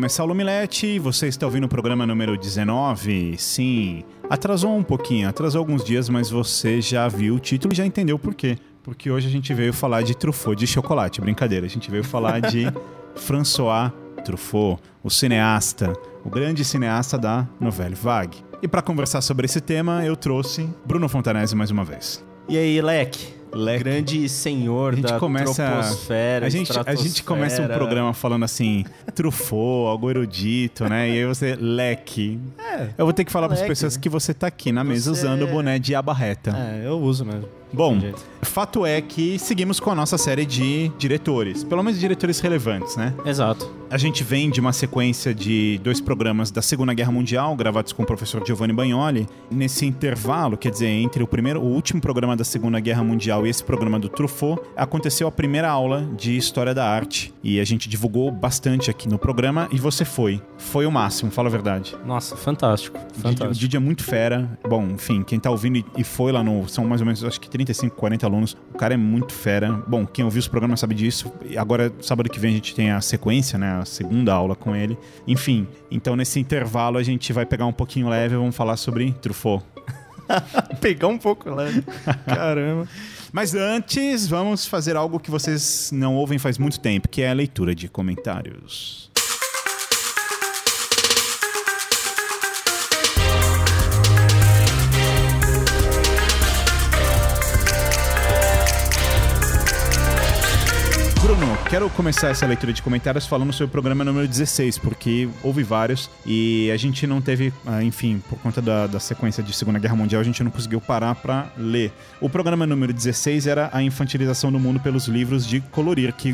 nome é Saulo Milete, você está ouvindo o programa número 19. Sim, atrasou um pouquinho, atrasou alguns dias, mas você já viu o título e já entendeu por quê. Porque hoje a gente veio falar de Truffaut de chocolate, brincadeira. A gente veio falar de François Truffaut, o cineasta, o grande cineasta da novela Vague. E para conversar sobre esse tema, eu trouxe Bruno Fontanese mais uma vez. E aí, Leque? Leque. Grande senhor da começa- troposfera, A gente, a gente começa um programa falando assim, Truffaut, algo erudito, né? E aí você, leque. Eu vou ter que falar para as pessoas que você tá aqui na mesa Você- usando o boné de abarreta. É, eu uso mesmo. Bom, fato é que seguimos com a nossa série de diretores, pelo menos diretores relevantes, né? Exato. A gente vem de uma sequência de dois programas da Segunda Guerra Mundial, gravados com o professor Giovanni Bagnoli. Nesse intervalo, quer dizer, entre o primeiro, o último programa da Segunda Guerra Mundial e esse programa do Truffaut, aconteceu a primeira aula de História da Arte. E a gente divulgou bastante aqui no programa e você foi. Foi o máximo, fala a verdade. Nossa, fantástico. O Didi- O Fantástico. Didi é muito fera. Bom, enfim, quem tá ouvindo e- e foi lá no. São mais ou menos, acho que 35, 40 alunos. O cara é muito fera. Bom, quem ouviu os programas sabe disso. E agora, sábado que vem, a gente tem a sequência, né? A segunda aula com ele. Enfim, então nesse intervalo a gente vai pegar um pouquinho leve e vamos falar sobre Truffaut. Pegar um pouco leve. Caramba. Mas antes, vamos fazer algo que vocês não ouvem faz muito tempo, que é a leitura de comentários. Bruno, quero começar essa leitura de comentários falando sobre o programa número 16, porque houve vários e a gente não teve, ah, enfim, por conta da, da sequência de Segunda Guerra Mundial, a gente não conseguiu parar pra ler. O programa número 16 era a infantilização do mundo pelos livros de colorir, que,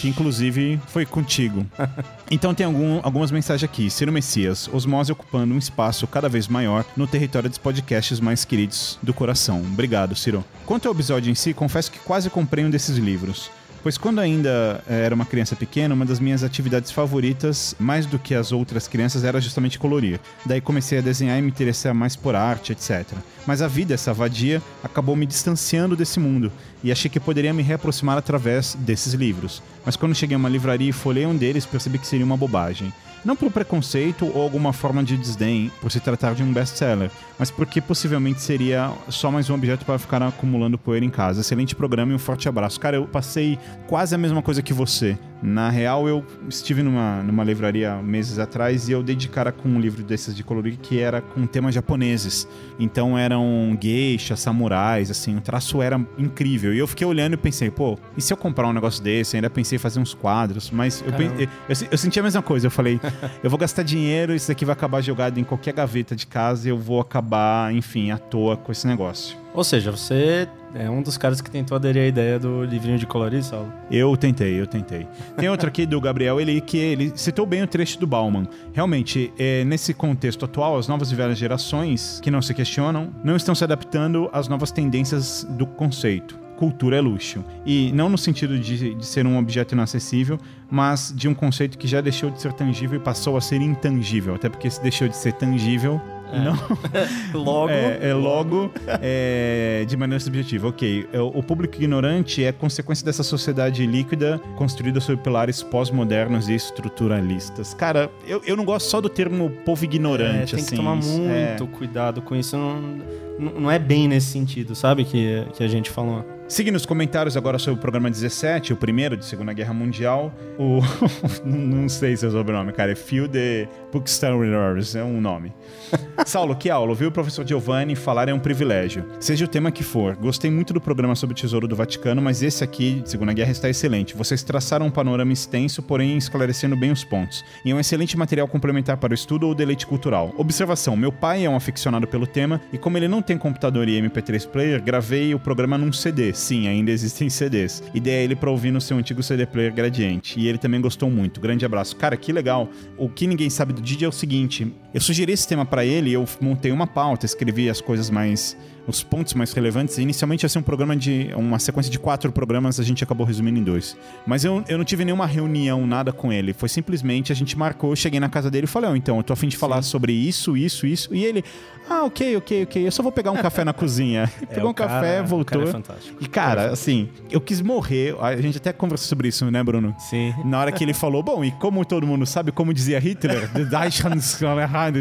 que inclusive foi contigo. Então tem algum- algumas mensagens aqui. Ciro Messias, Osmose ocupando um espaço cada vez maior no território dos podcasts mais queridos do coração. Obrigado, Ciro. Quanto ao episódio em si, confesso que quase comprei um desses livros. Pois quando ainda eh, era uma criança pequena, uma das minhas atividades favoritas, mais do que as outras crianças, era justamente colorir. Daí comecei a desenhar e me interessar mais por arte, etc. Mas a vida, essa vadia, acabou me distanciando desse mundo e achei que poderia me reaproximar através desses livros. Mas quando cheguei a uma livraria e folhei um deles, percebi que seria uma bobagem. Não por preconceito ou alguma forma de desdém por se tratar de um best-seller, mas porque possivelmente seria só mais um objeto para ficar acumulando poeira em casa. Excelente programa e um forte abraço. Cara, eu passei quase a mesma coisa que você. Na real, eu estive numa, numa livraria meses atrás e eu dei de cara com um livro desses de colorir que era com temas japoneses. Então eram geishas, samurais, assim, o traço era incrível. E eu fiquei olhando e pensei, pô, e se eu comprar um negócio desse? Ainda pensei em fazer uns quadros, mas eu, pen- eu, eu senti a mesma coisa. Eu falei, eu vou gastar dinheiro, isso daqui vai acabar jogado em qualquer gaveta de casa e eu vou acabar, enfim, à toa com esse negócio. Ou seja, você é um dos caras que tentou aderir à ideia do livrinho de colorir, Saulo. Eu tentei, eu tentei. Tem outro aqui do Gabriel, ele que ele citou bem o trecho do Bauman. Realmente, é, nesse contexto atual, as novas e velhas gerações, que não se questionam, não estão se adaptando às novas tendências do conceito. Cultura é luxo. E não no sentido de, de ser um objeto inacessível, mas de um conceito que já deixou de ser tangível e passou a ser intangível. Até porque se deixou de ser tangível, não, Logo. é, é logo é, de maneira subjetiva. Ok, é, o público ignorante é consequência dessa sociedade líquida construída sobre pilares pós-modernos e estruturalistas. Cara, eu, eu não gosto só do termo povo É, ignorante, tem assim. que tomar isso, é. muito cuidado com isso. Não, não é bem nesse sentido, sabe? Que, que a gente falou. Seguindo os comentários agora sobre o programa 17, o primeiro de Segunda Guerra Mundial, o. não sei seu sobrenome, cara, é Phil de Bookstallers, é um nome. Saulo, que aula. Ouvir o professor Giovanni falar é um privilégio. Seja o tema que for. Gostei muito do programa sobre o Tesouro do Vaticano, mas esse aqui, de Segunda Guerra, está excelente. Vocês traçaram um panorama extenso, porém esclarecendo bem os pontos. E é um excelente material complementar para o estudo ou deleite cultural. Observação: meu pai é um aficionado pelo tema, e como ele não tem computador e MP3 player, gravei o programa num CD. Sim, ainda existem CDs. E dei ele para ouvir no seu antigo CD player Gradiente. E ele também gostou muito. Grande abraço. Cara, que legal. O que ninguém sabe do Didi é o seguinte: eu sugeri esse tema para ele, eu montei uma pauta, escrevi as coisas mais os pontos mais relevantes. Inicialmente ia ser um programa de. uma sequência de quatro programas, a gente acabou resumindo em dois. Mas eu, eu não tive nenhuma reunião, nada com ele. Foi simplesmente a gente marcou, cheguei na casa dele e falei, oh, então, eu tô afim de falar Sim. sobre isso, isso, isso. E ele, ah, ok, ok, ok, eu só vou pegar um café na cozinha. É, Pegou um cara, café, voltou. É. E, cara, é assim, eu quis morrer. A gente até conversou sobre isso, né, Bruno? Sim. Na hora que ele falou, bom, e como todo mundo sabe, como dizia Hitler,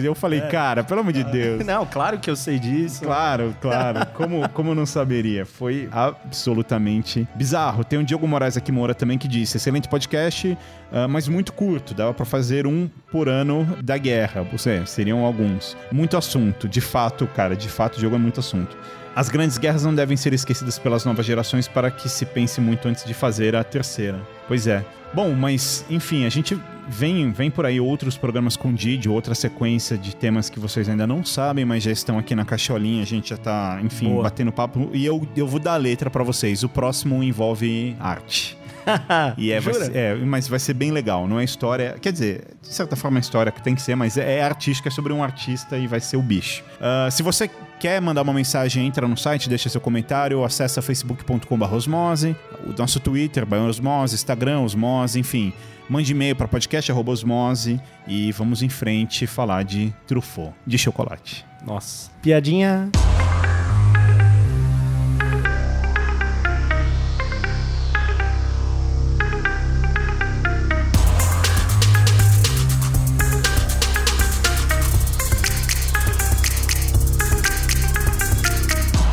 eu falei, é. cara, pelo amor de Deus. Não, claro que eu sei disso. Claro, claro. Como, como não saberia? Foi absolutamente bizarro. Tem o Diogo Moraes aqui Moura também que disse: excelente podcast, uh, mas muito curto. Dava para fazer um por ano da guerra. Ou seja, seriam alguns. Muito assunto. De fato, cara, de fato, o jogo é muito assunto. As grandes guerras não devem ser esquecidas pelas novas gerações para que se pense muito antes de fazer a terceira. Pois é. Bom, mas enfim, a gente vem, vem por aí outros programas com Didi, outra sequência de temas que vocês ainda não sabem, mas já estão aqui na caixolinha, a gente já tá, enfim, Boa. batendo papo. E eu, eu vou dar a letra para vocês. O próximo envolve arte. e é, vai ser, é, mas vai ser bem legal, não é história. Quer dizer, de certa forma é história que tem que ser, mas é, é artística, é sobre um artista e vai ser o bicho. Uh, se você quer mandar uma mensagem, entra no site, deixa seu comentário, acessa facebook.com.br osmose, o nosso Twitter, Osmose, Instagram, Osmose, enfim. Mande e-mail para podcast.osmose e vamos em frente falar de Truffaut, de chocolate. Nossa. Piadinha.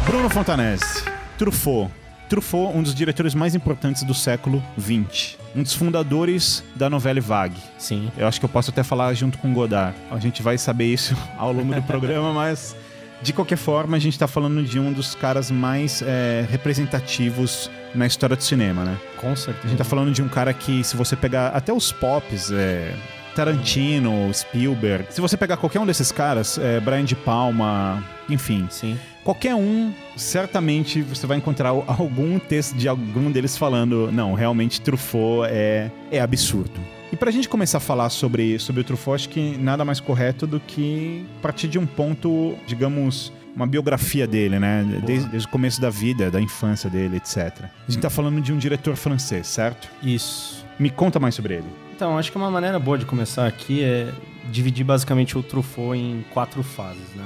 Bruno Fontanese, Truffaut Truffaut, um dos diretores mais importantes do século XX. Um dos fundadores da novela Vague. Sim. Eu acho que eu posso até falar junto com Godard. A gente vai saber isso ao longo do programa, mas de qualquer forma, a gente está falando de um dos caras mais é, representativos na história do cinema, né? Com certeza. A gente está falando de um cara que, se você pegar até os pops, é, Tarantino, Spielberg, se você pegar qualquer um desses caras, é, Brian de Palma, enfim. Sim qualquer um, certamente você vai encontrar algum texto de algum deles falando: não, realmente Truffaut é, é absurdo. E pra gente começar a falar sobre, sobre o Truffaut, acho que nada mais correto do que partir de um ponto, digamos, uma biografia dele, né? Desde, desde, o começo da vida, da infância dele, etc. A gente tá falando de um diretor francês, certo? Isso. Me conta mais sobre ele. Então, acho que uma maneira boa de começar aqui é dividir basicamente o Truffaut em quatro fases, né?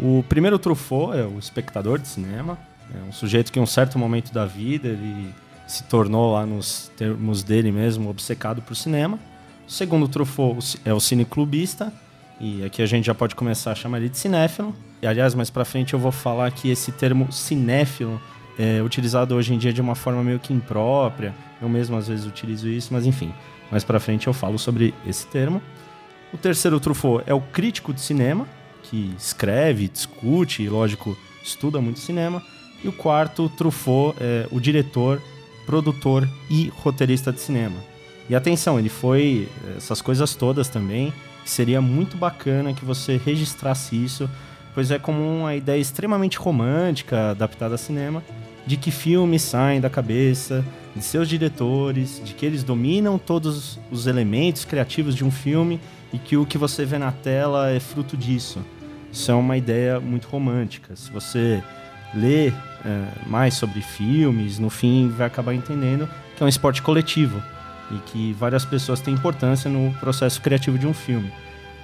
O primeiro Truffaut é o espectador de cinema, é um sujeito que em um certo momento da vida ele se tornou lá nos termos dele mesmo obcecado por cinema. O segundo Truffaut é o cineclubista, e aqui a gente já pode começar a chamar ele de cinéfilo. E aliás, mais para frente eu vou falar que esse termo cinéfilo é utilizado hoje em dia de uma forma meio que imprópria. Eu mesmo às vezes utilizo isso, mas enfim, mais para frente eu falo sobre esse termo. O terceiro Truffaut é o crítico de cinema, que escreve, discute e, lógico, estuda muito cinema. E o quarto, Truffaut, é o diretor, produtor e roteirista de cinema. E atenção, ele foi essas coisas todas também. Seria muito bacana que você registrasse isso, pois é como uma ideia extremamente romântica, adaptada a cinema, de que filmes saem da cabeça de seus diretores, de que eles dominam todos os elementos criativos de um filme e que o que você vê na tela é fruto disso. Isso é uma ideia muito romântica. Se você lê é, mais sobre filmes, no fim vai acabar entendendo que é um esporte coletivo e que várias pessoas têm importância no processo criativo de um filme.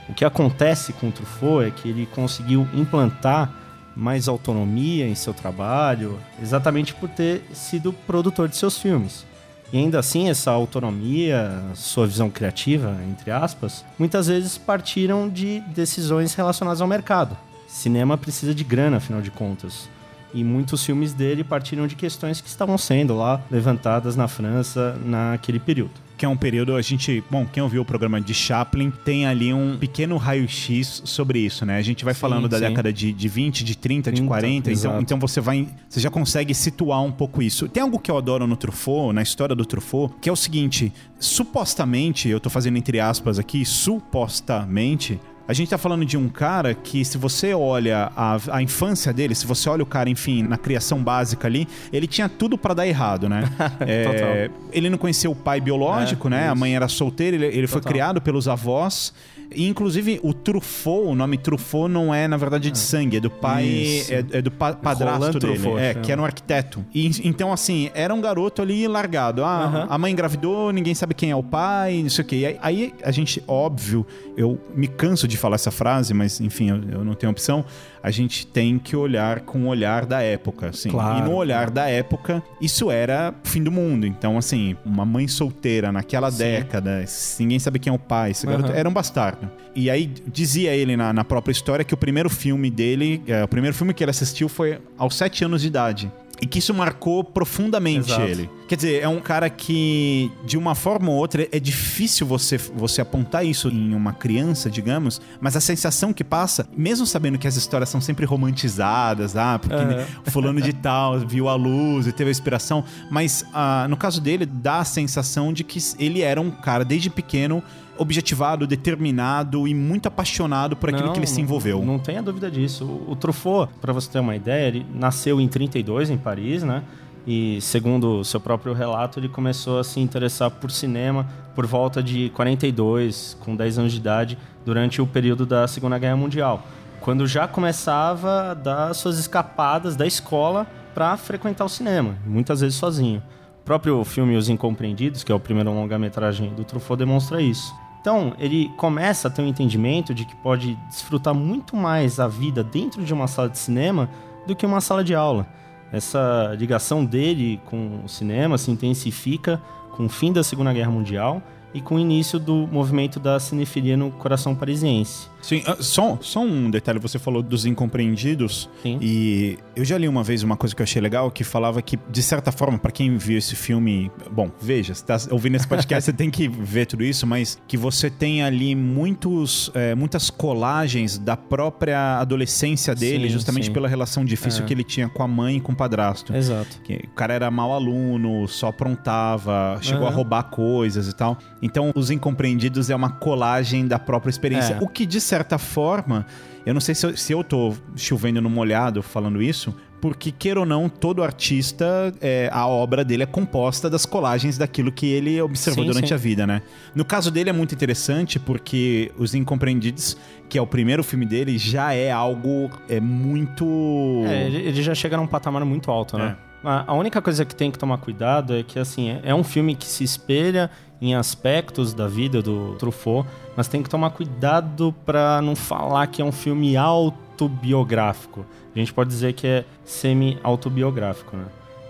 O que acontece com o Truffaut é que ele conseguiu implantar mais autonomia em seu trabalho, exatamente por ter sido produtor de seus filmes. E ainda assim, essa autonomia, sua visão criativa, entre aspas, muitas vezes partiram de decisões relacionadas ao mercado. Cinema precisa de grana, afinal de contas. E muitos filmes dele partiram de questões que estavam sendo lá levantadas na França naquele período que é um período, a gente, bom, quem ouviu o programa de Chaplin tem ali um pequeno raio-x sobre isso, né? A gente vai sim, falando da sim. década de, de 20, de 30, 30 de 40, então, então você vai, você já consegue situar um pouco isso. Tem algo que eu adoro no Truffaut, na história do Truffaut, que é o seguinte, supostamente, eu tô fazendo entre aspas aqui, supostamente, a gente tá falando de um cara que, se você olha a, a infância dele, se você olha o cara, enfim, na criação básica ali, ele tinha tudo para dar errado, né? é, ele não conhecia o pai biológico, é, né? Isso. A mãe era solteira, ele, ele foi criado pelos avós. E, inclusive, o Truffaut, o nome Truffaut não é, na verdade, de é. sangue, é do pai, é, é, do pa padrasto Roland dele, Truffaut, é, que era um arquiteto. E, então, assim, era um garoto ali largado. Ah, uh -huh. a mãe engravidou, ninguém sabe quem é o pai, não sei o quê. E aí, aí, a gente, óbvio, eu me canso de falar essa frase, mas, enfim, eu, eu não tenho opção a gente tem que olhar com o olhar da época, assim. Claro. E no olhar da época, isso era o fim do mundo. Então, assim, uma mãe solteira naquela Sim. década, ninguém sabe quem é o pai, esse garoto era um bastardo. E aí dizia ele na, na própria história que o primeiro filme dele, é, o primeiro filme que ele assistiu foi aos sete anos de idade. E que isso marcou profundamente Exato. ele. Quer dizer, é um cara que, de uma forma ou outra, é difícil você, você apontar isso em uma criança, digamos, mas a sensação que passa, mesmo sabendo que as histórias são sempre romantizadas, ah, porque uhum. fulano de tal viu a luz e teve a inspiração, mas ah, no caso dele, dá a sensação de que ele era um cara, desde pequeno, objetivado, determinado e muito apaixonado por aquilo não, que ele se envolveu. Não, não tenha dúvida disso. O Truffaut, para você ter uma ideia, ele nasceu em 32 em Paris, né? E segundo seu próprio relato, ele começou a se interessar por cinema por volta de 42, com 10 anos de idade, durante o período da Segunda Guerra Mundial, quando já começava a dar suas escapadas da escola para frequentar o cinema, muitas vezes sozinho. O próprio filme Os Incompreendidos, que é o primeiro longa-metragem do Truffaut, demonstra isso. Então, ele começa a ter um entendimento de que pode desfrutar muito mais a vida dentro de uma sala de cinema do que uma sala de aula. Essa ligação dele com o cinema se intensifica com o fim da Segunda Guerra Mundial e com o início do movimento da cinefilia no coração parisiense. Sim, uh, só, só um detalhe, você falou dos incompreendidos. Sim. E eu já li uma vez uma coisa que eu achei legal, que falava que, de certa forma, para quem viu esse filme, bom, veja, você tá ouvindo esse podcast, você tem que ver tudo isso, mas que você tem ali muitos, é, muitas colagens da própria adolescência dele, sim, justamente sim. pela relação difícil é. que ele tinha com a mãe e com o padrasto. Exato. Que o cara era mau aluno, só aprontava, chegou uhum. a roubar coisas e tal. Então, Os Incompreendidos é uma colagem da própria experiência. É. O que, de certa forma, eu não sei se eu, se eu tô chovendo no molhado falando isso, porque, queira ou não, todo artista, é, a obra dele é composta das colagens daquilo que ele observou sim, durante sim. a vida, né? No caso dele é muito interessante porque Os Incompreendidos, que é o primeiro filme dele, já é algo é muito... É, ele já chega num patamar muito alto, né? É. A única coisa que tem que tomar cuidado é que, assim, é, é um filme que se espelha em aspectos da vida do Truffaut, mas tem que tomar cuidado para não falar que é um filme autobiográfico. A gente pode dizer que é semi-autobiográfico, né?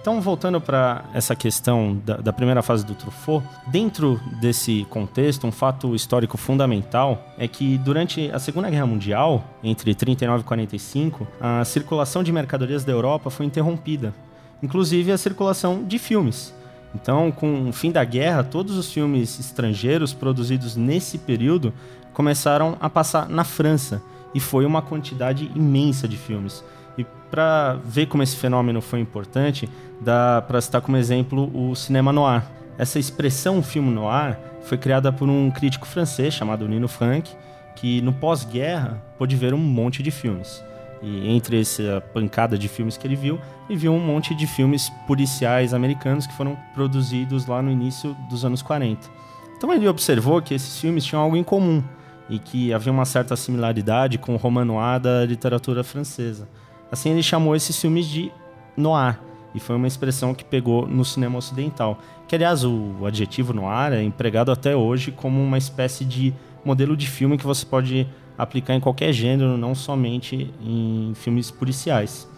Então, voltando para essa questão da, da, primeira fase do Truffaut, dentro desse contexto, um fato histórico fundamental é que durante a Segunda Guerra Mundial, entre 39 e 45, a circulação de mercadorias da Europa foi interrompida, inclusive a circulação de filmes. Então, com o fim da guerra, todos os filmes estrangeiros produzidos nesse período começaram a passar na França e foi uma quantidade imensa de filmes. E para ver como esse fenômeno foi importante, dá para citar como exemplo o cinema noir. Essa expressão filme noir foi criada por um crítico francês chamado Nino Frank, que no pós-guerra pôde ver um monte de filmes. E entre essa pancada de filmes que ele viu, ele viu um monte de filmes policiais americanos que foram produzidos lá no início dos anos 40. Então ele observou que esses filmes tinham algo em comum e que havia uma certa similaridade com o roman noir da literatura francesa. Assim ele chamou esses filmes de noir e foi uma expressão que pegou no cinema ocidental. Que aliás o adjetivo noir é empregado até hoje como uma espécie de modelo de filme que você pode aplicar em qualquer gênero, não somente em filmes policiais.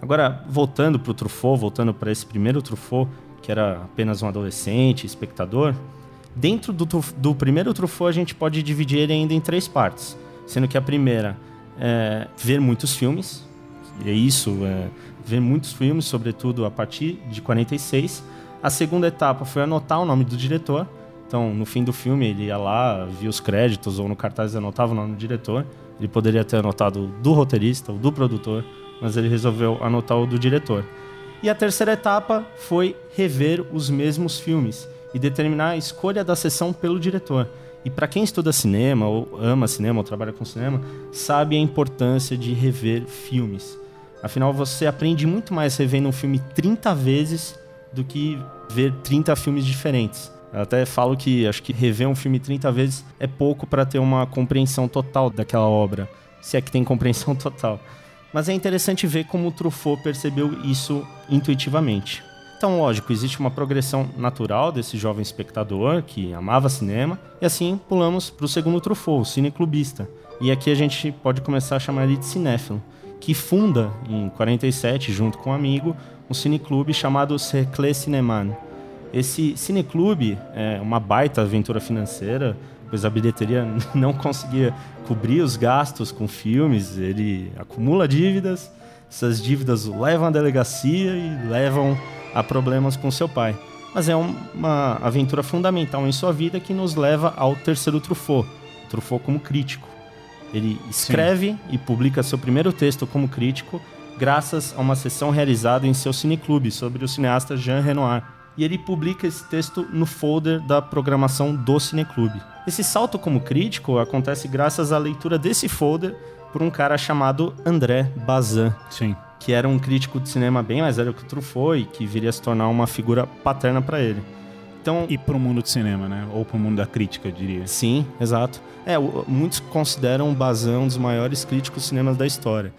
Agora, voltando para o Truffaut, voltando para esse primeiro Truffaut, que era apenas um adolescente, espectador, dentro do, do primeiro Truffaut a gente pode dividir ele ainda em três partes, sendo que a primeira é ver muitos filmes, é isso, é, ver muitos filmes, sobretudo a partir de 46. A segunda etapa foi anotar o nome do diretor. Então, no fim do filme, ele ia lá, via os créditos ou no cartaz anotava o nome do diretor. Ele poderia ter anotado do roteirista ou do produtor, mas ele resolveu anotar o do diretor. E a terceira etapa foi rever os mesmos filmes e determinar a escolha da sessão pelo diretor. E para quem estuda cinema ou ama cinema ou trabalha com cinema, sabe a importância de rever filmes. Afinal, você aprende muito mais revendo um filme 30 vezes do que ver 30 filmes diferentes. Eu até falo que acho que rever um filme 30 vezes é pouco para ter uma compreensão total daquela obra, se é que tem compreensão total. Mas é interessante ver como o Truffaut percebeu isso intuitivamente. Então, lógico, existe uma progressão natural desse jovem espectador que amava cinema, e assim pulamos para o segundo Truffaut, o cineclubista. E aqui a gente pode começar a chamar ele de cinéfilo, que funda em 47, junto com um amigo, um cineclube chamado Cercle Cineman. Esse cineclube é uma baita aventura financeira, pois a bilheteria não conseguia cobrir os gastos com filmes, ele acumula dívidas, essas dívidas o levam à delegacia e levam a problemas com seu pai. Mas é uma aventura fundamental em sua vida que nos leva ao terceiro Truffaut, Truffaut como crítico. Ele escreve Sim. e publica seu primeiro texto como crítico graças a uma sessão realizada em seu cineclube sobre o cineasta Jean Renoir. E ele publica esse texto no folder da programação do cineclube. Esse salto como crítico acontece graças à leitura desse folder por um cara chamado André Bazin. Sim que era um crítico de cinema bem mais velho que o Truffaut e que viria a se tornar uma figura paterna para ele. Então, e para o mundo do cinema, né? Ou para o mundo da crítica, eu diria. Sim, exato. É, muitos consideram o Bazin um dos maiores críticos de cinema da história.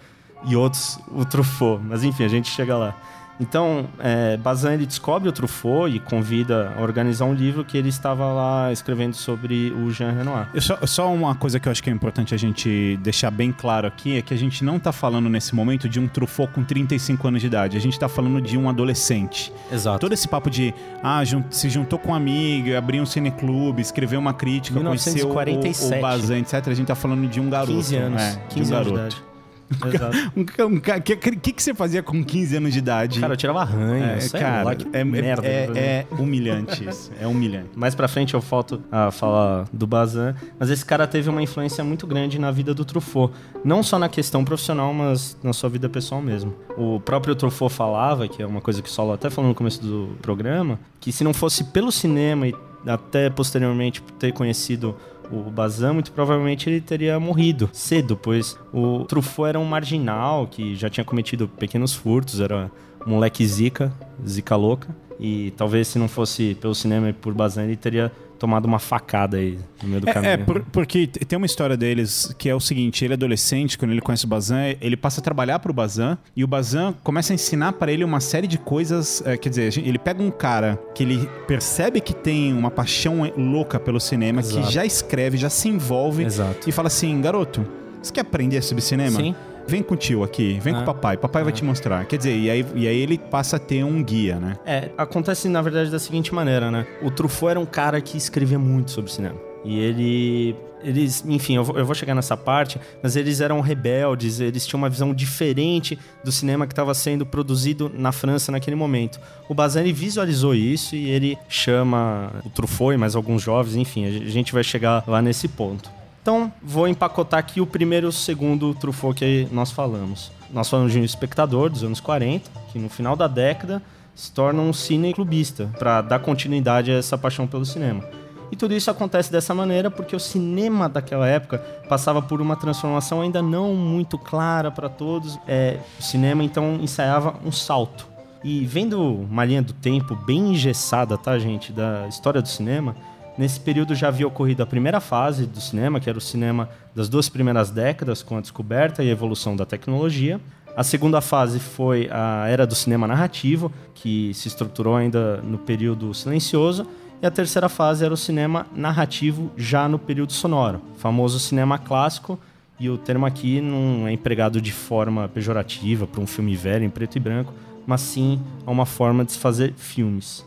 E outros o Truffaut. Mas enfim, a gente chega lá. Então, é, Bazin ele descobre o Truffaut e convida a organizar um livro que ele estava lá escrevendo sobre o Jean Renoir. Só, só, uma coisa que eu acho que é importante a gente deixar bem claro aqui é que a gente não está falando nesse momento de um Truffaut com 35 anos de idade. A gente está falando de um adolescente. Exato. Todo esse papo de ah, jun se juntou com um amigo, abriu um cineclube, escreveu uma crítica, 1947. conheceu o, o Bazin, etc. A gente está falando de um garoto. 15 anos. É, 15 de um anos garoto. O um, um, que, que, que, você fazia com 15 anos de idade? Cara, eu tirava arranho. É, cara, lá, é, merda, é, é, humilhante isso. É humilhante. Mais pra frente eu volto a falar do Bazin, mas esse cara teve uma influência muito grande na vida do Truffaut. Não só na questão profissional, mas na sua vida pessoal mesmo. O próprio Truffaut falava, que é uma coisa que o Solo até falou no começo do programa, que se não fosse pelo cinema e até posteriormente ter conhecido o Bazin, muito provavelmente ele teria morrido cedo, pois o Truffaut era um marginal que já tinha cometido pequenos furtos, era um moleque zica, zica louca. E talvez se não fosse pelo cinema e por Bazin, ele teria tomado uma facada aí no meio do é, caminho. É, por, porque tem uma história deles que é o seguinte: ele é adolescente, quando ele conhece o Bazan, ele passa a trabalhar pro Bazan e o Bazan começa a ensinar para ele uma série de coisas. É, quer dizer, ele pega um cara que ele percebe que tem uma paixão louca pelo cinema, Exato. que já escreve, já se envolve Exato. e fala assim: garoto, você quer aprender sobre cinema? Sim vem com o tio aqui, vem ah. com o papai, papai ah. vai te mostrar. Quer dizer, e aí, e aí ele passa a ter um guia, né? É, acontece na verdade da seguinte maneira, né? O Truffaut era um cara que escrevia muito sobre cinema. E ele. Eles, enfim, eu vou, eu vou chegar nessa parte, mas eles eram rebeldes, eles tinham uma visão diferente do cinema que estava sendo produzido na França naquele momento. O Bazin visualizou isso e ele chama o Truffaut e mais alguns jovens, enfim, a gente vai chegar lá nesse ponto. Então, vou empacotar aqui o primeiro e o segundo Truffaut que nós falamos. Nós falamos de um espectador dos anos 40, que no final da década se torna um cineclubista, para dar continuidade a essa paixão pelo cinema. E tudo isso acontece dessa maneira porque o cinema daquela época passava por uma transformação ainda não muito clara para todos. É, o cinema então ensaiava um salto. E vendo uma linha do tempo bem engessada, tá, gente, da história do cinema, Nesse período já havia ocorrido a primeira fase do cinema, que era o cinema das duas primeiras décadas, com a descoberta e evolução da tecnologia. A segunda fase foi a era do cinema narrativo, que se estruturou ainda no período silencioso. E a terceira fase era o cinema narrativo já no período sonoro, famoso cinema clássico. E o termo aqui não é empregado de forma pejorativa para um filme velho em preto e branco, mas sim a uma forma de se fazer filmes.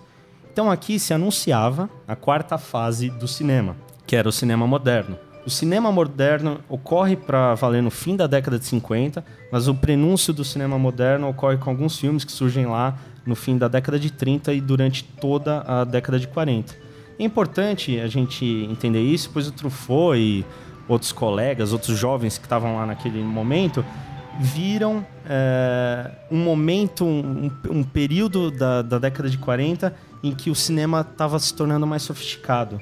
Então aqui se anunciava a quarta fase do cinema, que era o cinema moderno. O cinema moderno ocorre para valer no fim da década de 50, mas o prenúncio do cinema moderno ocorre com alguns filmes que surgem lá no fim da década de 30 e durante toda a década de 40. É importante a gente entender isso, pois o Truffaut e outros colegas, outros jovens que estavam lá naquele momento, viram é, um momento, um, um período da, da, década de 40 em que o cinema estava se tornando mais sofisticado.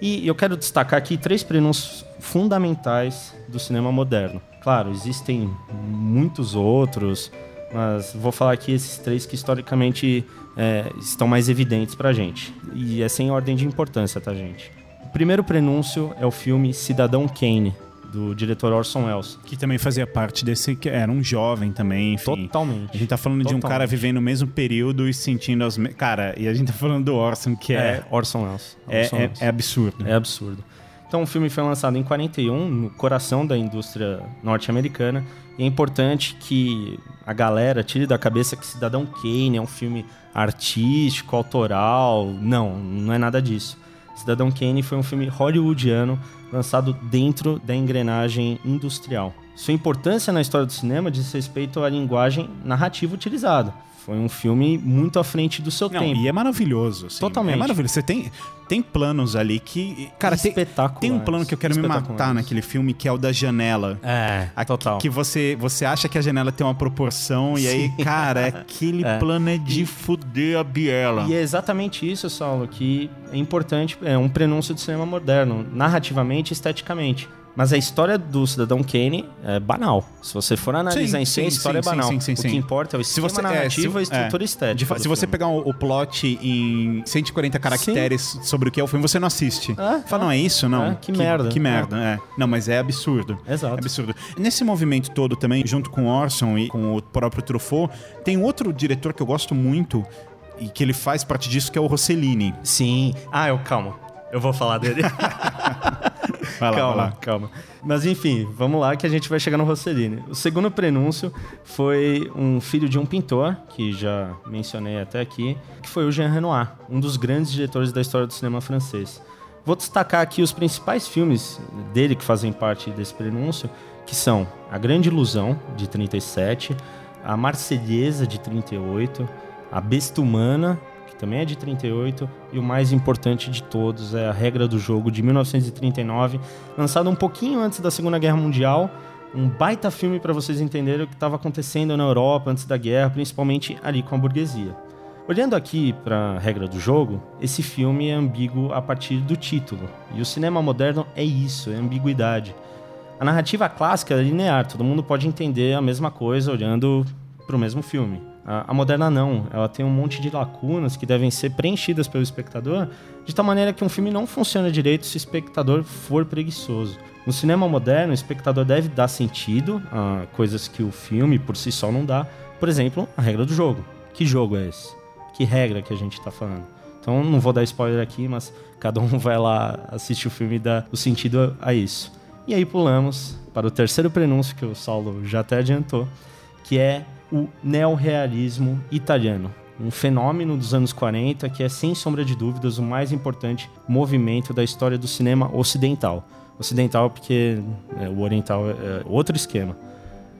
E eu quero destacar aqui três prenúncios fundamentais do cinema moderno. Claro, existem muitos outros, mas vou falar aqui esses três que historicamente é, estão mais evidentes para a gente. E é sem ordem de importância, tá, gente? O primeiro prenúncio é o filme Cidadão Kane, do diretor Orson Welles. Que também fazia parte desse. que Era um jovem também, enfim. Totalmente. A gente tá falando Totalmente. de um cara vivendo o mesmo período e sentindo as. Cara, e a gente tá falando do Orson, que é. é Orson Welles. É, Orson é, Welles. é absurdo. É absurdo. Então, o filme foi lançado em 41, no coração da indústria norte-americana. E é importante que a galera tire da cabeça que Cidadão Kane é um filme artístico, autoral. Não, não é nada disso. Cidadão Kane foi um filme hollywoodiano lançado dentro da engrenagem industrial. Sua importância na história do cinema diz respeito à linguagem narrativa utilizada. Foi um filme muito à frente do seu Não, tempo. E é maravilhoso. Assim. Totalmente. É maravilhoso. Você tem, tem planos ali que. Cara, tem, tem um plano que eu quero me matar naquele filme, que é o da janela. É, a, total. Que você, você acha que a janela tem uma proporção, Sim. e aí, cara, aquele é. plano é de e, fuder a biela. E é exatamente isso, Saulo, que é importante, é um prenúncio do cinema moderno, narrativamente e esteticamente. Mas a história do Cidadão Kane é banal. Se você for analisar sim, em si, a história sim, é banal. Sim, o que importa é o esquema você, narrativo é, se, e a estrutura é, estética. se você pegar o, o, plot em 140 caracteres sobre o que é o filme, você não assiste. É, Fala, não, é isso? Não. É, que, que, merda. Que merda, é. Não, mas é absurdo. Exato. É absurdo. Nesse movimento todo também, junto com Orson e com o próprio Truffaut, tem outro diretor que eu gosto muito e que ele faz parte disso, que é o Rossellini. Sim. Ah, eu, calma. Eu vou falar dele. Vai lá, calma, vai lá. calma. Mas enfim, vamos lá que a gente vai chegar no Rossellini. O segundo prenúncio foi um filho de um pintor, que já mencionei até aqui, que foi o Jean Renoir, um dos grandes diretores da história do cinema francês. Vou destacar aqui os principais filmes dele que fazem parte desse prenúncio, que são A Grande Ilusão, de 37, A Marselhesa, de 38, A Besta Humana, também é de 38, e o mais importante de todos é A Regra do Jogo, de 1939, lançado um pouquinho antes da Segunda Guerra Mundial. Um baita filme para vocês entenderem o que estava acontecendo na Europa antes da guerra, principalmente ali com a burguesia. Olhando aqui para a regra do jogo, esse filme é ambíguo a partir do título. E o cinema moderno é isso, é ambiguidade. A narrativa clássica é linear, todo mundo pode entender a mesma coisa olhando para o mesmo filme. A, moderna não, ela tem um monte de lacunas que devem ser preenchidas pelo espectador, de tal maneira que um filme não funciona direito se o espectador for preguiçoso. No cinema moderno, o espectador deve dar sentido a coisas que o filme por si só não dá. Por exemplo, a regra do jogo. Que jogo é esse? Que regra que a gente está falando? Então, não vou dar spoiler aqui, mas cada um vai lá assistir o filme e dá o sentido a isso. E aí pulamos para o terceiro prenúncio que o Saulo já até adiantou, que é o neorrealismo italiano. Um fenômeno dos anos 40 que é, sem sombra de dúvidas, o mais importante movimento da história do cinema ocidental. Ocidental porque é, o oriental é, é outro esquema.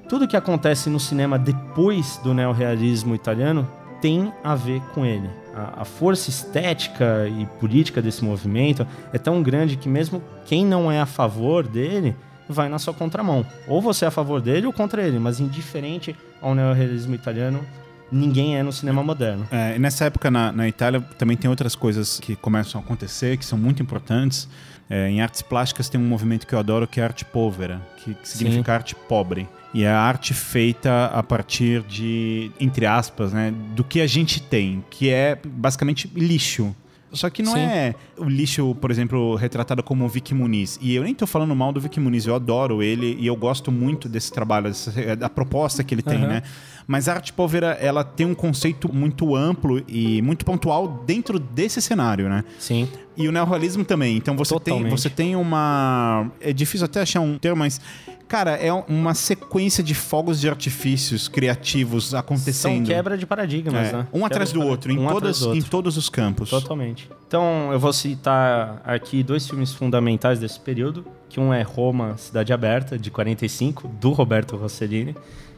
Tudo que acontece no cinema depois do neorrealismo italiano tem a ver com ele. A, a, força estética e política desse movimento é tão grande que mesmo quem não é a favor dele vai na sua contramão. Ou você é a favor dele ou contra ele, mas indiferente ao neorrealismo italiano, ninguém é no cinema moderno. É, nessa época na, na, Itália também tem outras coisas que começam a acontecer, que são muito importantes. É, em artes plásticas tem um movimento que eu adoro que é arte povera, que, que significa Sim. arte pobre. E é a arte feita a partir de, entre aspas, né, do que a gente tem, que é basicamente lixo. Só que não Sim. é o lixo, por exemplo, retratado como o Vic Muniz. E eu nem tô falando mal do Vic Muniz, eu adoro ele e eu gosto muito desse trabalho, dessa, da proposta que ele tem, uhum. né? Mas a arte povera, ela tem um conceito muito amplo e muito pontual dentro desse cenário, né? Sim. E o neorrealismo também. Então você tem, Totalmente. você tem uma. É difícil até achar um termo, mas. Cara, é uma sequência de fogos de artifícios criativos São acontecendo. quebra de paradigmas, É, né? um atrás do Quebra outro, em. Um todas, atrás do em outro. todos os campos. Totalmente. Então, eu vou citar aqui dois filmes fundamentais desse período, que um é Roma, Cidade Aberta, de 45, do Roberto Rossellini,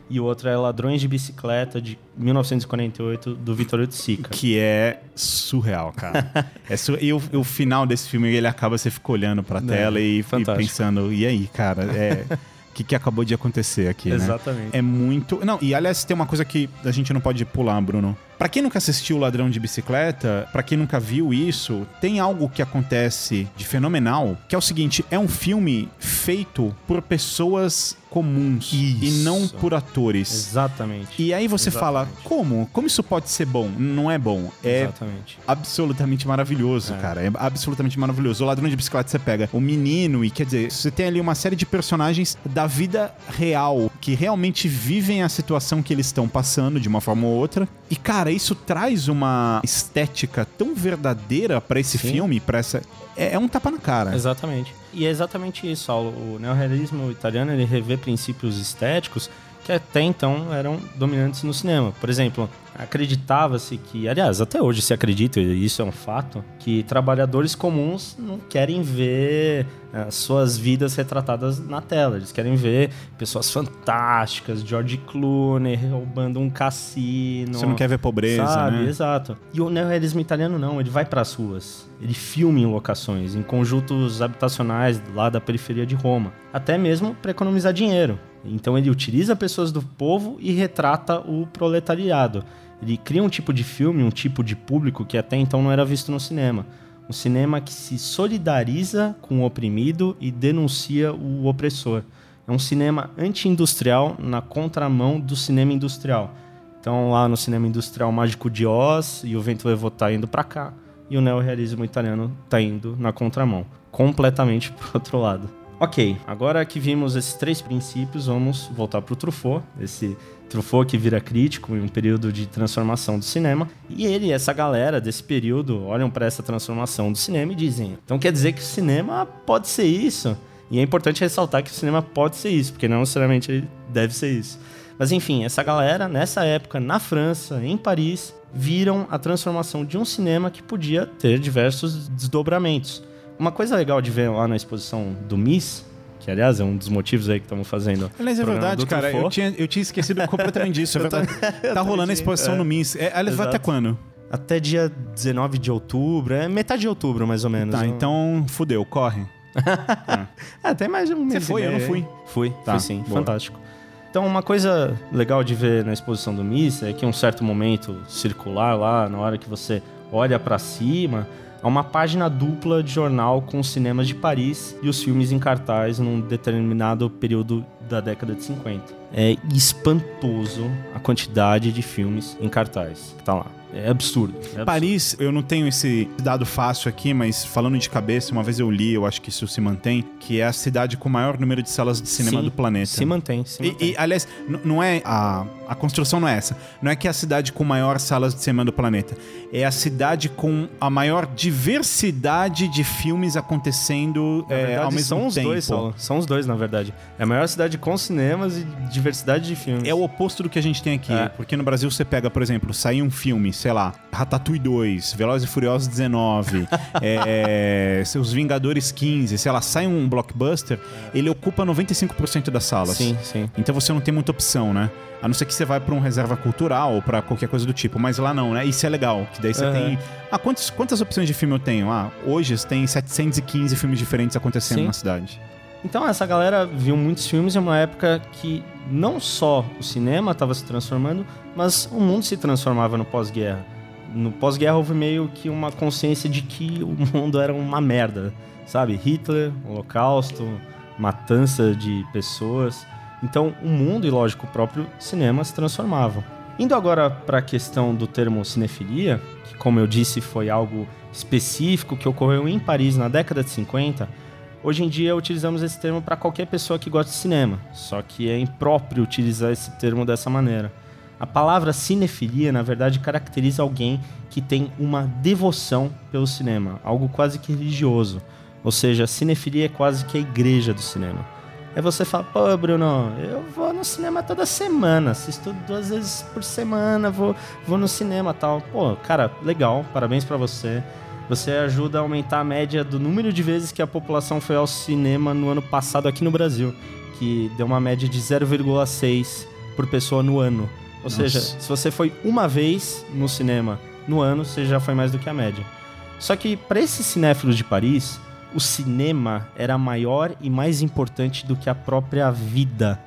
e o outro é Ladrões de Bicicleta, de 1948, do Vittorio De Sica. Que é surreal, cara. é E o, o final desse filme, ele acaba, você fica olhando pra tela e, e fantástico. pensando, e aí, cara, é. O que, que acabou de acontecer aqui, né? Exatamente. É muito. Não, e aliás, tem uma coisa que a gente não pode pular, Bruno. Pra quem nunca assistiu Ladrão de Bicicleta, pra quem nunca viu isso, tem algo que acontece de fenomenal, que é o seguinte: é um filme feito por pessoas comuns e Isso. não por atores. Exatamente. E aí você fala, Exatamente. como? Como isso pode ser bom? Não é bom. É Exatamente. absolutamente maravilhoso, É. cara. É absolutamente maravilhoso. O ladrão de bicicleta você pega o menino e quer dizer, você tem ali uma série de personagens da vida real que realmente vivem a situação que eles estão passando de uma forma ou outra. E cara, isso traz uma estética tão verdadeira pra esse Sim. filme, para essa é, é um tapa na cara. Exatamente. E é exatamente isso. ó, O neorrealismo italiano ele revê princípios estéticos que até então eram dominantes no cinema. Por exemplo, acreditava-se que, aliás, até hoje se acredita, e isso é um fato, que trabalhadores comuns não querem ver as suas vidas retratadas na tela. Eles querem ver pessoas fantásticas, George Clooney roubando um cassino. Você não quer ver pobreza, Sabe, né? exato. E o neorrealismo italiano não, ele vai pras ruas. Ele filma em locações, em conjuntos habitacionais lá da periferia de Roma. Até mesmo para economizar dinheiro. Então ele utiliza pessoas do povo e retrata o proletariado. Ele cria um tipo de filme, um tipo de público que até então não era visto no cinema. Um cinema que se solidariza com o oprimido e denuncia o opressor. É um cinema anti-industrial na contramão do cinema industrial. Então, lá no cinema industrial Mágico de Oz e o Vento Levou tá indo pra cá, e o neorrealismo italiano tá indo na contramão, completamente pro outro lado. Ok, agora que vimos esses três princípios, vamos voltar pro Truffaut, esse Truffaut que vira crítico em um período de transformação do cinema. E ele essa galera desse período olham para essa transformação do cinema e dizem: então quer dizer que o cinema pode ser isso? E é importante ressaltar que o cinema pode ser isso, porque não necessariamente ele deve ser isso. Mas enfim, essa galera, nessa época, na França, em Paris, viram a transformação de um cinema que podia ter diversos desdobramentos. Uma coisa legal de ver lá na exposição do Miss, que aliás é um dos motivos aí que estamos fazendo. Aliás, é verdade, cara. Eu tinha, eu tinha esquecido completamente disso. É verdade. Tá rolando a exposição é. no MIS. É, aliás, vai até quando? Até dia 19 de outubro, é metade de outubro mais ou menos. Tá, Um- então fudeu, corre. É, até mais um mês. Você foi? Eu não fui. Fui, Tá, fui sim. boa. Fantástico. Então, uma coisa legal de ver na exposição do Miss é que em um certo momento circular lá, na hora que você olha pra cima, há uma página dupla de jornal com os cinemas de Paris e os filmes em cartaz num determinado período da década de 50. É espantoso a quantidade de filmes em cartaz que tá lá. É absurdo. é absurdo. Paris, eu não tenho esse dado fácil aqui, mas falando de cabeça, uma vez eu li, eu acho que isso se mantém, que é a cidade com o maior número de salas de cinema Sim, do planeta. Se mantém, se E, mantém. e, aliás, não é a, a construção não é essa. Não é que é a cidade com maior salas de cinema do planeta. É a cidade com a maior diversidade de filmes acontecendo é, verdade, ao mesmo são os tempo. dois, Saulo. São os dois, na verdade. É a maior cidade com cinemas e diversidade de filmes. É o oposto do que a gente tem aqui. É. Porque no Brasil você pega, por exemplo, sair um filme, sei lá, Ratatouille 2, Velozes e Furiosos 19, é, seus Vingadores 15, sei lá, sai um blockbuster, ele ocupa 95% das salas. Sim, sim. Então você não tem muita opção, né? A não ser que você vai pra um reserva cultural ou pra qualquer coisa do tipo. Mas lá não, né? Isso é legal. Que daí você Aham. tem. Ah, quantos, quantas opções de filme eu tenho? Ah, hoje tem 715 filmes diferentes acontecendo Sim. na cidade. Então essa galera viu muitos filmes em uma época que não só o cinema estava se transformando, mas o mundo se transformava no pós-guerra. No pós-guerra houve meio que uma consciência de que o mundo era uma merda, sabe? Hitler, Holocausto, matança de pessoas. Então o mundo e, lógico, o próprio cinema se transformavam. Indo agora para a questão do termo cinefilia, que como eu disse foi algo específico que ocorreu em Paris na década de 50, Hoje em dia utilizamos esse termo para qualquer pessoa que gosta de cinema, só que é impróprio utilizar esse termo dessa maneira. A palavra cinefilia, na verdade, caracteriza alguém que tem uma devoção pelo cinema, algo quase que religioso. Ou seja, cinefilia é quase que a igreja do cinema. Aí você fala, pô, Bruno, eu vou no cinema toda semana, assisto duas vezes por semana, vou, vou no cinema tal. Pô, cara, legal, parabéns para você. Você ajuda a aumentar a média do número de vezes que a população foi ao cinema no ano passado aqui no Brasil, que deu uma média de 0,6 por pessoa no ano. Ou Nossa. seja, se você foi uma vez no cinema no ano, você já foi mais do que a média. Só que para esses cinéfilos de Paris, o cinema era maior e mais importante do que a própria vida.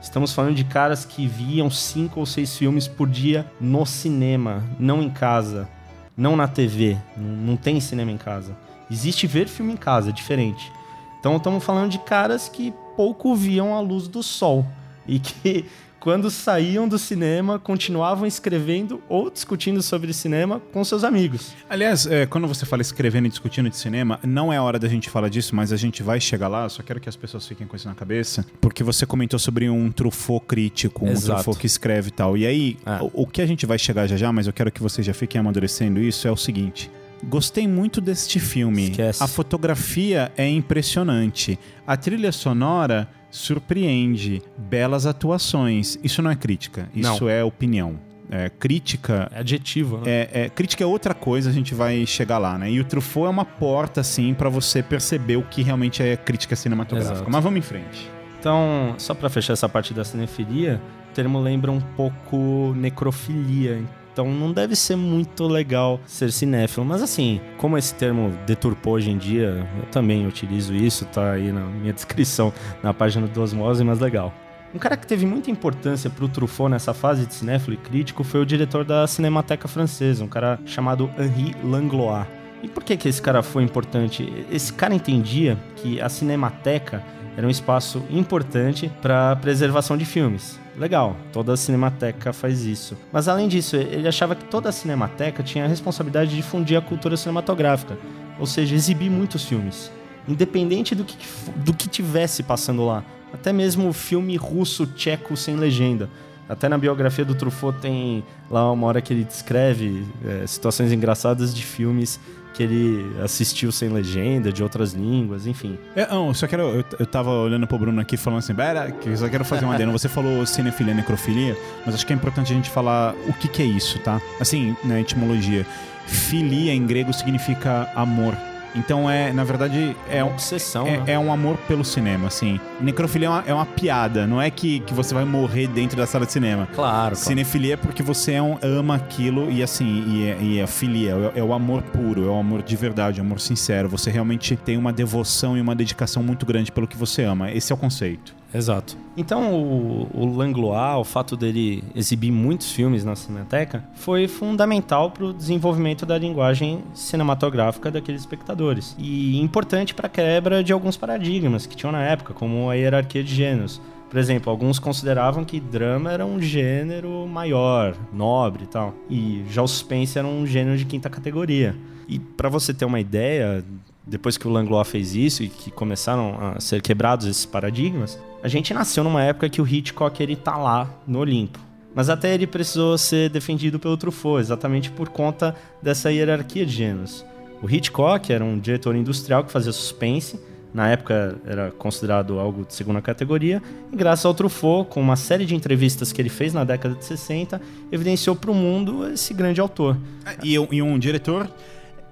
Estamos falando de caras que viam cinco ou seis filmes por dia no cinema, não em casa, não na TV. Não tem cinema em casa. Existe ver filme em casa, é diferente. Então estamos falando de caras que pouco viam a luz do sol e que quando saíam do cinema continuavam escrevendo ou discutindo sobre cinema com seus amigos. Aliás, é, quando você fala escrevendo e discutindo de cinema, não é hora da gente falar disso, mas a gente vai chegar lá. Só quero que as pessoas fiquem com isso na cabeça, porque você comentou sobre um Truffaut crítico, um Exato. Truffaut que escreve e tal. E aí, Ah. o, o que a gente vai chegar já já, mas eu quero que vocês já fiquem amadurecendo isso, é o seguinte. Gostei muito deste filme. Esquece. A fotografia é impressionante. A trilha sonora surpreende. Belas atuações. Isso não é crítica, Não. isso é opinião. É, crítica É adjetivo, né? é, é, crítica é outra coisa, a gente vai chegar lá, né? E o Truffaut é uma porta, assim, pra você perceber o que realmente é crítica cinematográfica. Exato. Mas vamos em frente. Então, só pra fechar essa parte da cinefilia, o termo lembra um pouco necrofilia. Então não deve ser muito legal ser cinéfilo. Mas assim, como esse termo deturpou hoje em dia, eu também utilizo isso, tá aí na minha descrição na página do Osmose, mas legal. Um cara que teve muita importância pro Truffaut nessa fase de cinéfilo e crítico foi o diretor da Cinemateca Francesa, um cara chamado Henri Langlois. E por que, que esse cara foi importante? Esse cara entendia que a Cinemateca era um espaço importante para preservação de filmes. Legal, toda a Cinemateca faz isso. Mas além disso, ele achava que toda a Cinemateca tinha a responsabilidade de difundir a cultura cinematográfica, ou seja, exibir muitos filmes, independente do que, do que tivesse passando lá. Até mesmo filme russo, tcheco sem legenda. Até na biografia do Truffaut tem lá uma hora que ele descreve é, situações engraçadas de filmes que ele assistiu sem legenda, de outras línguas, enfim. É, não, eu só quero. Eu, eu tava olhando pro Bruno aqui falando assim, "Pera, eu só quero fazer uma adendo. Você falou cinefilia e necrofilia, mas acho que é importante a gente falar o que, que é isso, tá? Assim, na etimologia. Filia em grego significa amor. Então é, na verdade, é um. obsessão, É, né? é um amor pelo cinema, assim. Necrofilia é uma, é uma piada, não é que, que você vai morrer dentro da sala de cinema. Claro, claro. Cinefilia é porque você é um- ama aquilo e assim, e é, e é filia, é, é o amor puro, é o amor de verdade, é o amor sincero. Você realmente tem uma devoção e uma dedicação muito grande pelo que você ama. Esse é o conceito. Exato. Então, o, o Langlois, o fato dele exibir muitos filmes na Cinemateca, foi fundamental para o desenvolvimento da linguagem cinematográfica daqueles espectadores. E importante para a quebra de alguns paradigmas que tinham na época, como a hierarquia de gêneros. Por exemplo, alguns consideravam que drama era um gênero maior, nobre e tal. E já o suspense era um gênero de quinta categoria. E para você ter uma ideia, depois que o Langlois fez isso e que começaram a ser quebrados esses paradigmas, a gente nasceu numa época que o Hitchcock ele tá lá no Olimpo. Mas até ele precisou ser defendido pelo Truffaut, exatamente por conta dessa hierarquia de gêneros. O Hitchcock era um diretor industrial que fazia suspense, na época era considerado algo de segunda categoria, e graças ao Truffaut, com uma série de entrevistas que ele fez na década de 60, evidenciou para o mundo esse grande autor. E, e um diretor.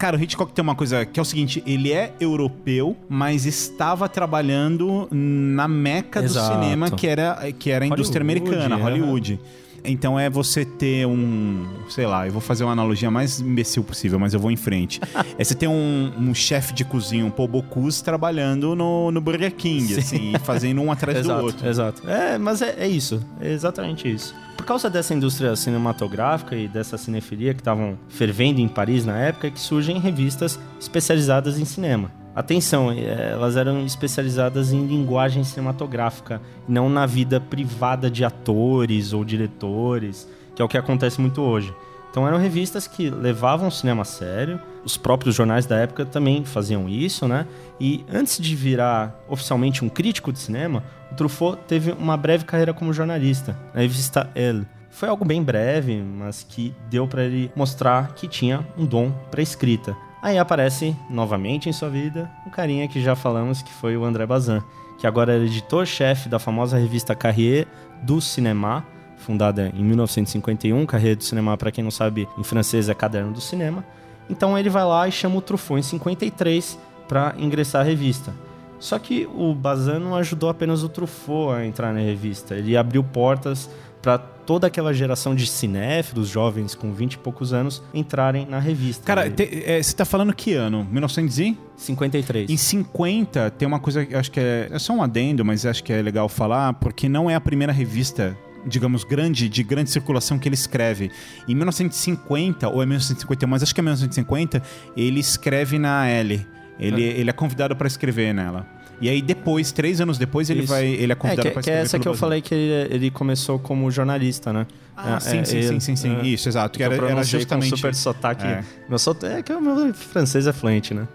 Cara, o Hitchcock tem uma coisa que é o seguinte: ele é europeu, mas estava trabalhando na meca do Exato. cinema, que era, que era a indústria Hollywood, americana, é. Hollywood. Então é você ter um. Sei lá, eu vou fazer uma analogia mais imbecil possível, mas eu vou em frente. é você ter um, um chefe de cozinha, um Paul Bocuse, trabalhando no, no Burger King, Sim. assim, fazendo um atrás exato, do outro. Exato. É, mas é, é isso. É exatamente isso. Por causa dessa indústria cinematográfica e dessa cinefilia que estavam fervendo em Paris na época, que surgem revistas especializadas em cinema. Atenção, eh, elas eram especializadas em linguagem cinematográfica, não na vida privada de atores ou diretores, que é o que acontece muito hoje. Então eram revistas que levavam o cinema a sério, os próprios jornais da época também faziam isso, né? E antes de virar oficialmente um crítico de cinema, o Truffaut teve uma breve carreira como jornalista na revista Elle. Foi algo bem breve, mas que deu para ele mostrar que tinha um dom para escrita. Aí aparece novamente em sua vida um carinha que já falamos que foi o André Bazin, que agora é editor-chefe da famosa revista Carrier do Cinema, fundada em 1951. Carrier do Cinema, para quem não sabe, em francês é Caderno do Cinema. Então ele vai lá e chama o Truffaut em 53 para ingressar à revista. Só que o Bazin não ajudou apenas o Truffaut a entrar na revista, ele abriu portas para toda aquela geração de cinéfilos, jovens com 20 e poucos anos, entrarem na revista. Cara, é, você tá falando que ano? 1953. Em 50 tem uma coisa que acho que é, é só um adendo, mas acho que é legal falar, porque não é a primeira revista digamos, grande, de grande circulação que ele escreve. Em 1950, ou é 1951, mas acho que é 1950, ele escreve na L. Ele, é. ele é convidado para escrever nela. E aí depois, três anos depois, ele Isso. vai. Ele é convidado é, que, para que é escrever. essa que eu Brasil. falei que ele, ele, começou como jornalista, né? Ah, é, sim, é, sim, ele, sim, sim, sim. é, Isso, exato. Que eu era, era justamente. Com super sotaque. É. Meu sotaque, é que o meu francês é fluente, né?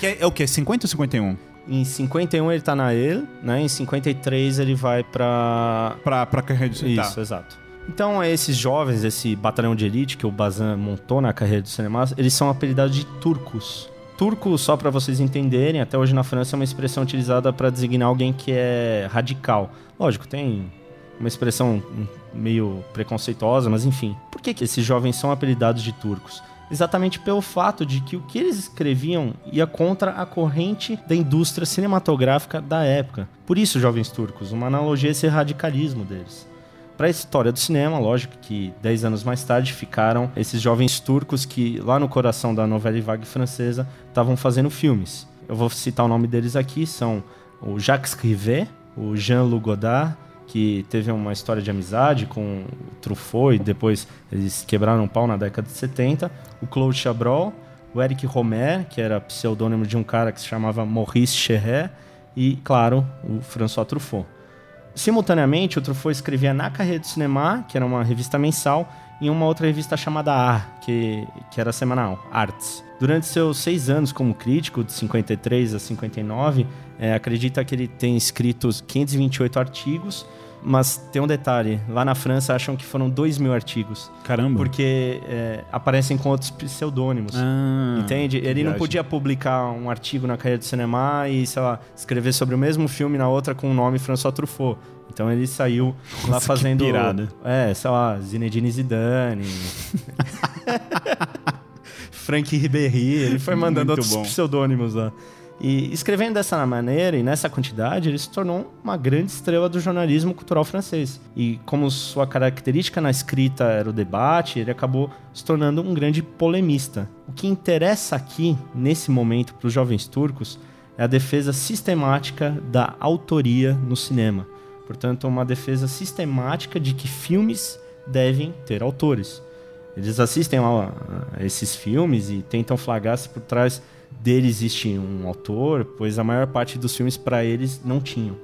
Que é, é o quê? 50 ou 51? Em 51 ele tá na EL, né? Em 53 ele vai pra. Pra, pra carreira de Isso, tá. exato. Então, esses jovens, esse batalhão de elite que o Bazan montou na carreira do cinema, eles são apelidados de turcos. Turco, só para vocês entenderem, até hoje na França é uma expressão utilizada para designar alguém que é radical. Lógico, tem uma expressão meio preconceituosa, mas enfim. Por que, que esses jovens são apelidados de turcos? Exatamente pelo fato de que o que eles escreviam ia contra a corrente da indústria cinematográfica da época. Por isso, jovens turcos, uma analogia a esse radicalismo deles. Para a história do cinema, lógico que 10 anos mais tarde ficaram esses jovens turcos que, lá no coração da novela vague francesa, estavam fazendo filmes. Eu vou citar o nome deles aqui: são o Jacques Rivet, o Jean-Luc Godard, que teve uma história de amizade com o Truffaut e depois eles quebraram o pau na década de 70, o Claude Chabrol, o Eric Romer, que era pseudônimo de um cara que se chamava Maurice Cherret, e, claro, o François Truffaut. Simultaneamente, o Truffaut escrevia na Carreira do Cinema, que era uma revista mensal, e uma outra revista chamada Ar, que, que era semanal, Arts. Durante seus seis anos como crítico, de 53 a 59, é, acredita que ele tem escrito 528 artigos, mas tem um detalhe, lá na França acham que foram 2 mil artigos. Caramba. Porque é, aparecem com outros pseudônimos. Ah, Entende? Ele não podia publicar um artigo na carreira do cinema e, sei lá, escrever sobre o mesmo filme na outra com o nome François Truffaut. Então ele saiu lá Nossa, que fazendo. pirada. É, sei lá, Zinedine Zidane. Frank Ribéry, ele foi mandando Muito outros bom. pseudônimos lá. E escrevendo dessa maneira e nessa quantidade, ele se tornou uma grande estrela do jornalismo cultural francês. E como sua característica na escrita era o debate, ele acabou se tornando um grande polemista. O que interessa aqui, nesse momento, para os jovens turcos, é a defesa sistemática da autoria no cinema. Portanto, uma defesa sistemática de que filmes devem ter autores. Eles assistem a esses filmes e tentam flagrar se por trás dele existe um autor, pois a maior parte dos filmes para eles não tinham.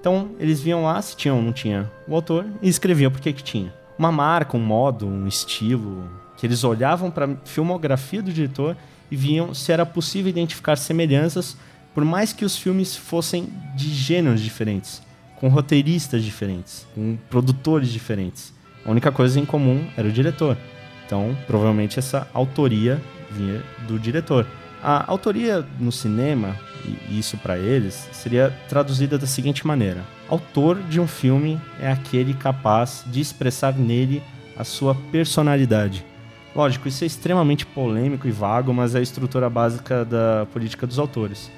Então, eles viam lá se tinha ou não tinha o autor e escreviam por que que tinha. Uma marca, um modo, um estilo, que eles olhavam para a filmografia do diretor e viam se era possível identificar semelhanças, por mais que os filmes fossem de gêneros diferentes, com roteiristas diferentes, com produtores diferentes. A única coisa em comum era o diretor. Então, provavelmente essa autoria vinha do diretor. A autoria no cinema, e isso para eles, seria traduzida da seguinte maneira: autor de um filme é aquele capaz de expressar nele a sua personalidade. Lógico, isso é extremamente polêmico e vago, mas é a estrutura básica da política dos autores.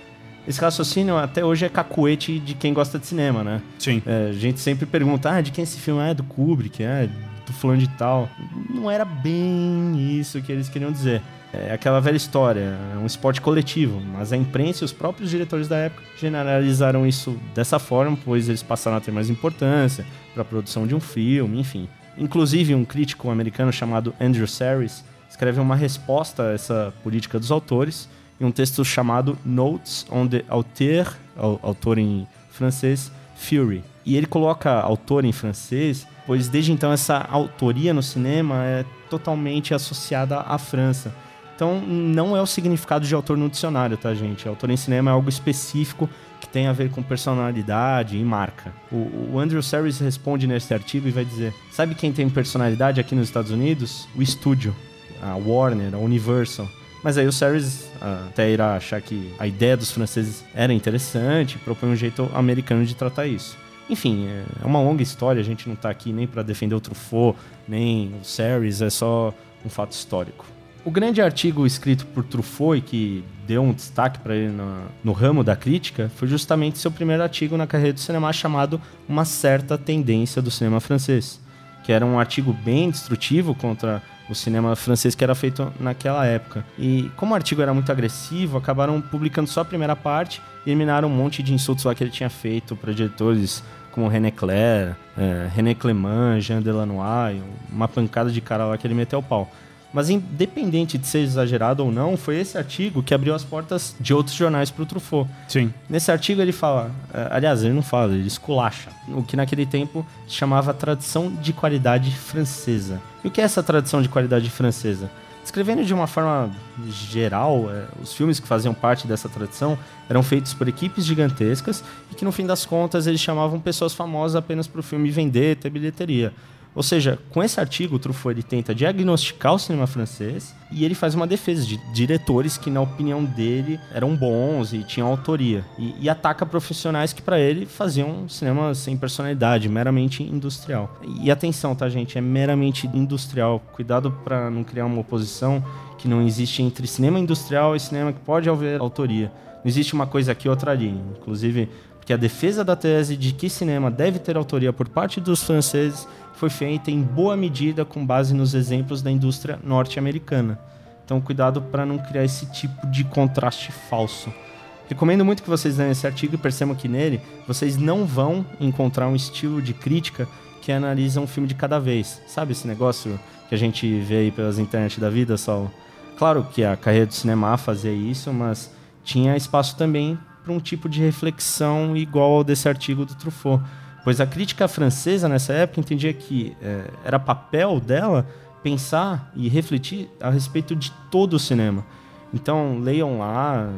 Esse raciocínio até hoje é cacuete de quem gosta de cinema, né? Sim. É, a gente sempre pergunta, ah, de quem esse filme é? É do Kubrick, é do fulano de tal. Não era bem isso que eles queriam dizer. É aquela velha história, é um esporte coletivo, mas a imprensa e os próprios diretores da época generalizaram isso dessa forma, pois eles passaram a ter mais importância para a produção de um filme, enfim. Inclusive, um crítico americano chamado Andrew Saris escreve uma resposta a essa política dos autores em um texto chamado Notes on the Auteur, au- autor em francês, Fury. E ele coloca autor em francês, pois desde então essa autoria no cinema é totalmente associada à França. Então, não é o significado de autor no dicionário, tá, gente? Autor em cinema é algo específico que tem a ver com personalidade e marca. O, o Andrew Serres responde nesse artigo e vai dizer: Sabe quem tem personalidade aqui nos Estados Unidos? O estúdio, a Warner, a Universal. Mas aí o Serres até irá achar que a ideia dos franceses era interessante, propõe um jeito americano de tratar isso. Enfim, é uma longa história, a gente não está aqui nem para defender o Truffaut, nem o Serres, é só um fato histórico. O grande artigo escrito por Truffaut e que deu um destaque para ele no, no, ramo da crítica foi justamente seu primeiro artigo na carreira do cinema chamado Uma Certa Tendência do Cinema Francês, que era um artigo bem destrutivo contra o cinema francês que era feito naquela época. E como o artigo era muito agressivo, acabaram publicando só a primeira parte e eliminaram um monte de insultos lá que ele tinha feito para diretores como René Clair, é, René Clément, Jean Delanois, uma pancada de cara lá que ele meteu o pau. Mas independente de ser exagerado ou não, foi esse artigo que abriu as portas de outros jornais para o Truffaut. Sim. Nesse artigo ele fala, é, aliás, ele não fala, ele esculacha, o que naquele tempo chamava tradição de qualidade francesa. E o que é essa tradição de qualidade francesa? Escrevendo de uma forma geral, é, os filmes que faziam parte dessa tradição eram feitos por equipes gigantescas e que no fim das contas eles chamavam pessoas famosas apenas para o filme vender, ter bilheteria. Ou seja, com esse artigo, o Truffaut ele tenta diagnosticar o cinema francês e ele faz uma defesa de diretores que, na opinião dele, eram bons e tinham autoria. E, e ataca profissionais que, para ele, faziam cinema sem personalidade, meramente industrial. E atenção, tá, gente? É meramente industrial. Cuidado para não criar uma oposição que não existe entre cinema industrial e cinema que pode haver autoria. Não existe uma coisa aqui outra ali. Inclusive, porque a defesa da tese de que cinema deve ter autoria por parte dos franceses foi feita em boa medida com base nos exemplos da indústria norte-americana. Então, cuidado para não criar esse tipo de contraste falso. Recomendo muito que vocês leiam esse artigo e percebam que nele vocês não vão encontrar um estilo de crítica que analisa um filme de cada vez. Sabe esse negócio que a gente vê aí pelas internet da vida, Saulo? Claro que a carreira do cinema fazia isso, mas tinha espaço também para um tipo de reflexão igual ao desse artigo do Truffaut Pois a crítica francesa nessa época entendia que é, era papel dela pensar e refletir a respeito de todo o cinema. Então leiam lá,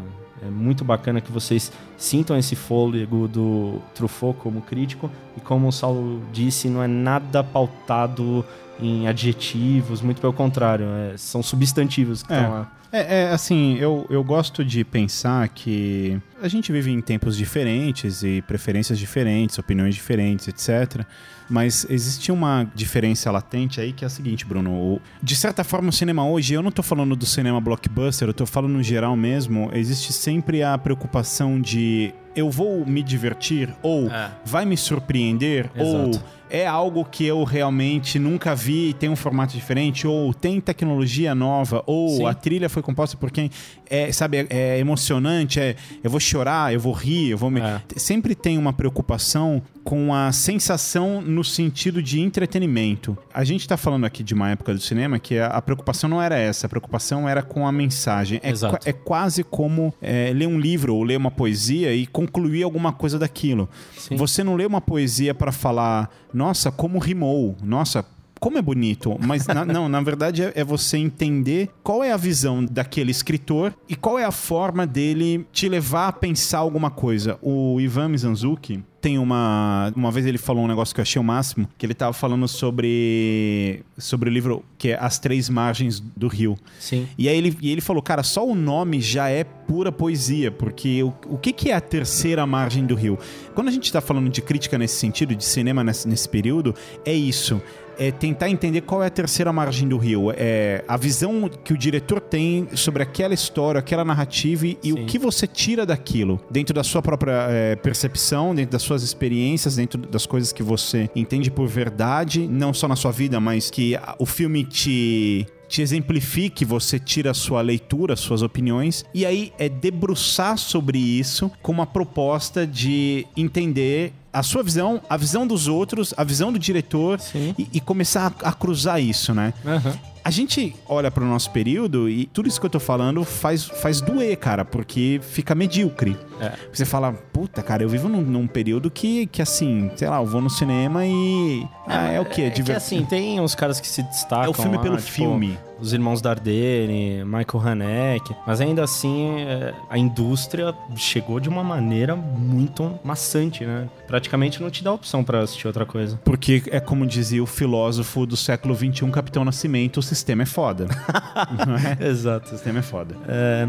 é muito bacana que vocês sintam esse fôlego do Truffaut como crítico e como o Saulo disse, não é nada pautado em adjetivos, muito pelo contrário, é, são substantivos que estão é. lá. É, é, assim, eu, eu gosto de pensar que a gente vive em tempos diferentes e preferências diferentes, opiniões diferentes, etc. Mas existe uma diferença latente aí que é a seguinte, Bruno. De certa forma, o cinema hoje, eu não tô falando do cinema blockbuster, eu tô falando no geral mesmo, existe sempre a preocupação de eu vou me divertir ou é. vai me surpreender Exato. ou é algo que eu realmente nunca vi e tem um formato diferente, ou tem tecnologia nova, ou Sim. a trilha foi composta por quem é, sabe, é, é, emocionante, é, eu vou chorar, eu vou rir, eu vou me... É. Sempre tem uma preocupação com a sensação no sentido de entretenimento. A gente está falando aqui de uma época do cinema que a, a, preocupação não era essa, a preocupação era com a mensagem. É, é quase como é, ler um livro ou ler uma poesia e concluir alguma coisa daquilo. Sim. Você não lê uma poesia para falar, nossa, como rimou, nossa, como é bonito, mas na, não, na verdade é, é, você entender qual é a visão daquele escritor e qual é a forma dele te levar a pensar alguma coisa. O Ivan Mizanzuki, tem uma. Uma vez ele falou um negócio que eu achei o máximo, que ele tava falando sobre. sobre o livro que é As Três Margens do Rio. Sim. E aí ele, e ele falou, cara, só o nome já é pura poesia, porque o, o que, que é a terceira margem do rio? Quando a gente tá falando de crítica nesse sentido, de cinema nesse, nesse período, é isso é tentar entender qual é a terceira margem do rio. É a visão que o diretor tem sobre aquela história, aquela narrativa e Sim. o que você tira daquilo, dentro da sua própria é, percepção, dentro das suas experiências, dentro das coisas que você entende por verdade, não só na sua vida, mas que o filme te te exemplifique, você tira a sua leitura, suas opiniões, e aí é debruçar sobre isso com uma proposta de entender a sua visão, a visão dos outros, a visão do diretor e, e, começar a, a, cruzar isso, né? Uhum. A gente olha pro nosso período e tudo isso que eu tô falando faz, faz doer, cara, porque fica medíocre. É. Você fala, puta, cara, eu vivo num, num período que, que, assim, sei lá, eu vou no cinema e. Ah, é, o quê? É que assim, tem uns caras que se destacam. É o filme lá, pelo tipo, filme. Os irmãos Dardenne, Michael Haneke. Mas ainda assim, é, a indústria chegou de uma maneira muito maçante, né? Praticamente não te dá opção pra assistir outra coisa. Porque é como dizia o filósofo do século XXI, Capitão Nascimento, o sistema é foda. Não é? Exato. O sistema é foda. É,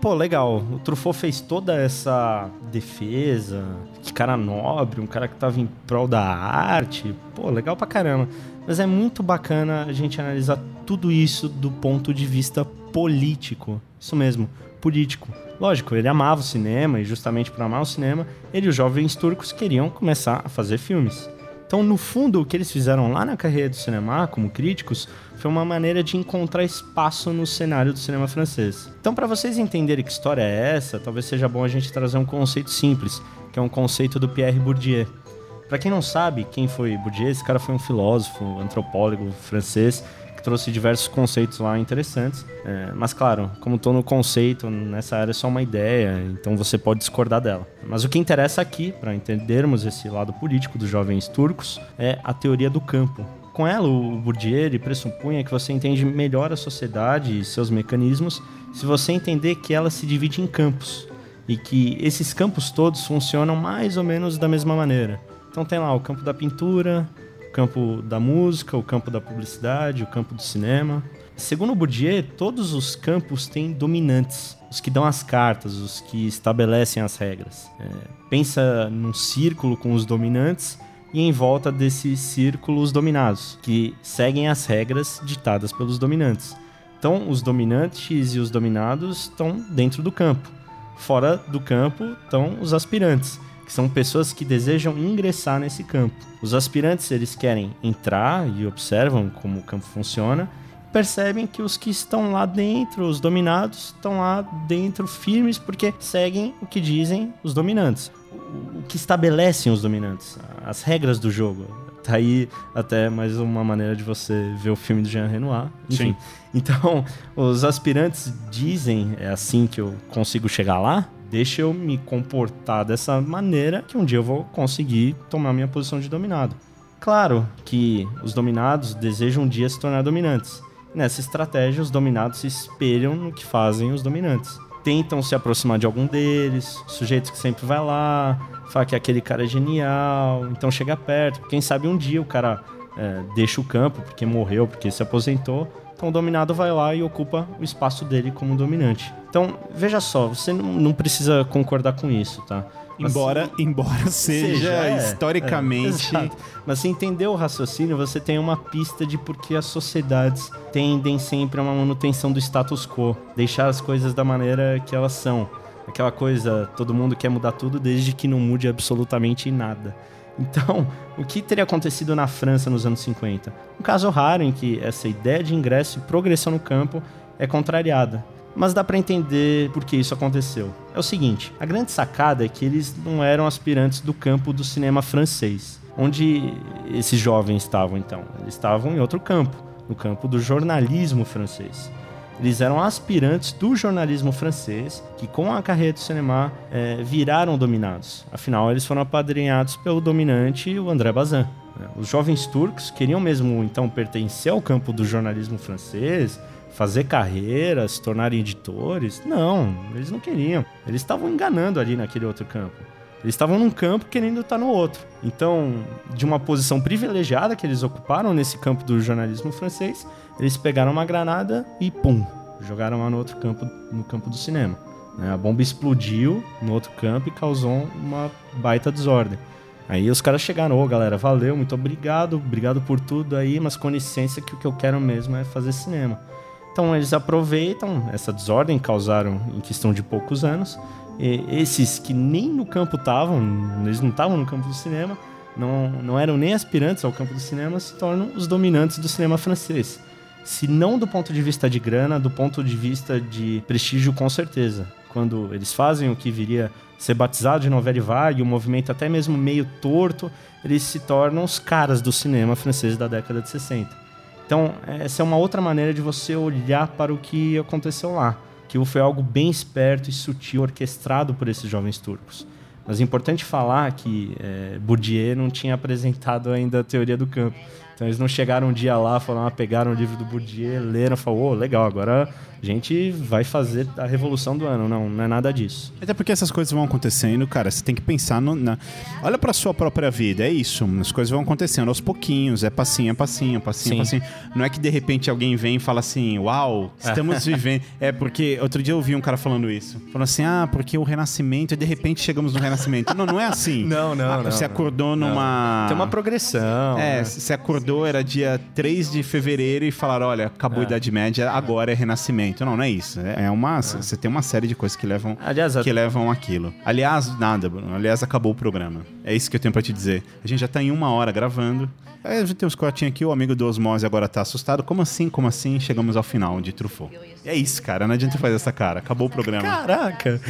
pô, legal. O Truffaut fez toda essa defesa. Que cara nobre, um cara que tava em prol da arte. Pô, legal pra caramba. Mas é muito bacana a gente analisar tudo isso do ponto de vista político. Isso mesmo, político. Lógico, ele amava o cinema e justamente por amar o cinema, ele e os jovens turcos queriam começar a fazer filmes. Então, no fundo, o que eles fizeram lá na carreira do cinema, como críticos, foi uma maneira de encontrar espaço no cenário do cinema francês. Então, para vocês entenderem que história é essa, talvez seja bom a gente trazer um conceito simples, que é um conceito do Pierre Bourdieu. Para quem não sabe quem foi Bourdieu, esse cara foi um filósofo, antropólogo francês que trouxe diversos conceitos lá interessantes. É, mas claro, como tô no conceito, nessa área é só uma ideia, então você pode discordar dela. Mas o que interessa aqui, para entendermos esse lado político dos jovens turcos, é a teoria do campo. Com ela, o Bourdieu pressupunha que você entende melhor a sociedade e seus mecanismos se você entender que ela se divide em campos e que esses campos todos funcionam mais ou menos da mesma maneira. Então tem lá o campo da pintura, o campo da música, o campo da publicidade, o campo do cinema. Segundo Bourdieu, todos os campos têm dominantes, os que dão as cartas, os que estabelecem as regras. É, pensa num círculo com os dominantes e em volta desse círculo os dominados, que seguem as regras ditadas pelos dominantes. Então, os dominantes e os dominados estão dentro do campo. Fora do campo estão os aspirantes, que são pessoas que desejam ingressar nesse campo. Os aspirantes eles querem entrar e observam como o campo funciona, percebem que os que estão lá dentro, os dominados, estão lá dentro firmes porque seguem o que dizem os dominantes, o que estabelecem os dominantes, as regras do jogo. Tá aí até mais uma maneira de você ver o filme do Jean Renoir. Enfim. Sim. Então, os aspirantes dizem, é assim que eu consigo chegar lá, deixa eu me comportar dessa maneira que um dia eu vou conseguir tomar minha posição de dominado. Claro que os dominados desejam um dia se tornar dominantes. Nessa estratégia, os dominados se espelham no que fazem os dominantes. Tentam se aproximar de algum deles, sujeitos que sempre vai lá, fala que aquele cara é genial, então chega perto. Quem sabe um dia o cara é, deixa o campo porque morreu, porque se aposentou. Então o dominado vai lá e ocupa o espaço dele como dominante. Então, veja só, você não, não precisa concordar com isso, tá? Mas- Embora, embora seja, é, historicamente. é. Mas se entender o raciocínio, você tem uma pista de por que as sociedades tendem sempre a uma manutenção do status quo, deixar as coisas da maneira que elas são. Aquela coisa, todo mundo quer mudar tudo desde que não mude absolutamente nada. Então, o que teria acontecido na França nos anos 50? Um caso raro em que essa ideia de ingresso e progressão no campo é contrariada. Mas dá pra entender por que isso aconteceu. É o seguinte, a grande sacada é que eles não eram aspirantes do campo do cinema francês. Onde esses jovens estavam então? Eles estavam em outro campo, no campo do jornalismo francês. Eles eram aspirantes do jornalismo francês, que com a carreira do cinema eh, viraram dominados. Afinal, eles foram apadrinhados pelo dominante, o André Bazin. né? Os jovens turcos queriam mesmo então pertencer ao campo do jornalismo francês, fazer carreira, se tornarem editores. Não, eles não queriam. Eles estavam enganando ali naquele outro campo. Eles estavam num campo querendo estar no outro. Então, de uma posição privilegiada que eles ocuparam nesse campo do jornalismo francês, eles pegaram uma granada e pum, jogaram lá no outro campo, no campo do cinema. né? A bomba explodiu no outro campo e causou uma baita desordem. Aí os caras chegaram, ô galera, valeu, muito obrigado, obrigado por tudo aí, mas com licença que o que eu quero mesmo é fazer cinema. Então eles aproveitam essa desordem, causaram em questão de poucos anos. Esses que nem no campo estavam, eles não estavam no campo do cinema, não, não eram nem aspirantes ao campo do cinema, se tornam os dominantes do cinema francês. Se não do ponto de vista de grana, do ponto de vista de prestígio, com certeza. Quando eles fazem o que viria ser batizado de novela vague, um movimento até mesmo meio torto, eles se tornam os caras do cinema francês da década de 60. Então, essa é uma outra maneira de você olhar para o que aconteceu lá. Que foi algo bem esperto e sutil, orquestrado por esses jovens turcos. Mas é importante falar que é, Bourdieu não tinha apresentado ainda a teoria do campo. Então eles não chegaram um dia lá, falaram, pegaram o livro do Bourdieu, leram, falaram, oh, legal, agora a gente vai fazer a revolução do ano. Não, não é nada disso. Até porque essas coisas vão acontecendo, cara. Você tem que pensar no, na. Olha pra sua própria vida, é isso. As coisas vão acontecendo aos pouquinhos, é passinho, é passinho, passinho, Sim. passinho. Não é que de repente alguém vem e fala assim, uau, estamos vivendo. É porque outro dia eu ouvi um cara falando isso. Falando assim, ah, porque o renascimento, e de repente chegamos no renascimento. não, não é assim. Não, não. Ah, não você acordou não. numa. Tem uma progressão. É, né? você acordou, era dia 3 de fevereiro e falaram, olha, acabou é. a Idade Média, agora é renascimento. Não, não é isso. É uma. É. Você tem uma série de coisas que levam, Aliás, que levam aquilo. Aliás, nada, Bruno. Aliás, acabou o programa. É isso que eu tenho pra te dizer. A gente já tá em uma hora gravando. Gente tem uns cortinhos aqui, o amigo do Osmose agora tá assustado. Como assim? Como assim? Chegamos ao final de Truffaut. É isso, cara. Não adianta fazer essa cara. Acabou o programa. Caraca!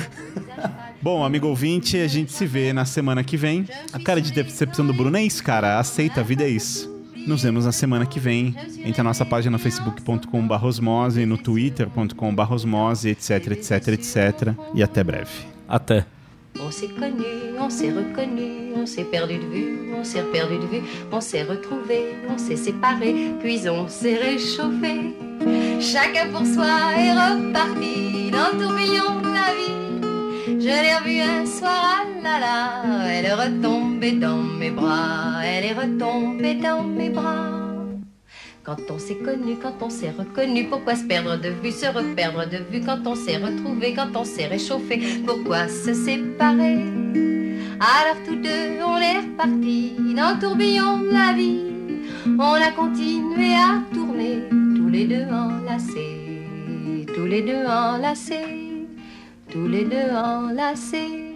Bom, amigo ouvinte, a gente se vê na semana que vem. A cara de decepção do Bruno é isso, cara. Aceita, a vida é isso. Nos vemos na semana que vem. Entre a nossa página no facebook.com.br osmose, no twitter.com.br osmose, etc, etc, etc. E até breve. Até. On s'est connu, on s'est reconnu, on s'est perdu de vue, on s'est perdu de vue, on s'est retrouvé, on s'est séparé, puis on s'est réchauffé. Chacun pour soi est reparti dans le tourbillon de la vie. Je l'ai revue un soir, ah là là, elle est retombée dans mes bras, elle est retombée dans mes bras. Quand on s'est connu, quand on s'est reconnu, pourquoi se perdre de vue, se reperdre de vue? Quand on s'est retrouvé, quand on s'est réchauffé, pourquoi se séparer? Alors tous deux, on est repartis dans le tourbillon de la vie. On a continué à tourner, tous les deux enlacés, tous les deux enlacés tous les deux enlacés.